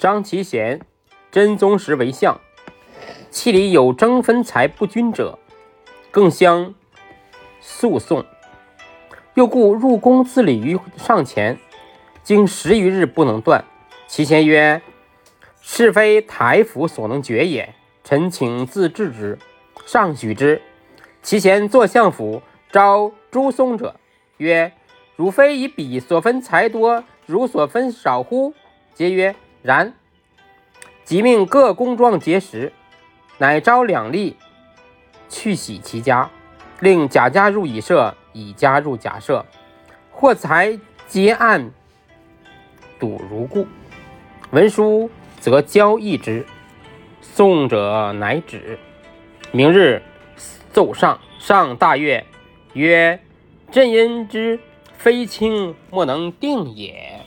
张其贤，真宗时为相，其里有争分财不均者，更相诉讼。又故入宫自礼于上前，经十余日不能断。其贤曰：“是非台府所能决也，臣请自治之。”上许之。其贤坐相府，招朱松者，曰：“汝非以彼所分财多，汝所分少乎？”皆曰：“然。”即命各宫状结实，乃招两吏去洗其家，令贾家入乙舍，乙家入甲舍，或财皆按赌如故。文书则交易之。送者乃止。明日。奏上，上大悦，曰：“朕因之非卿莫能定也。”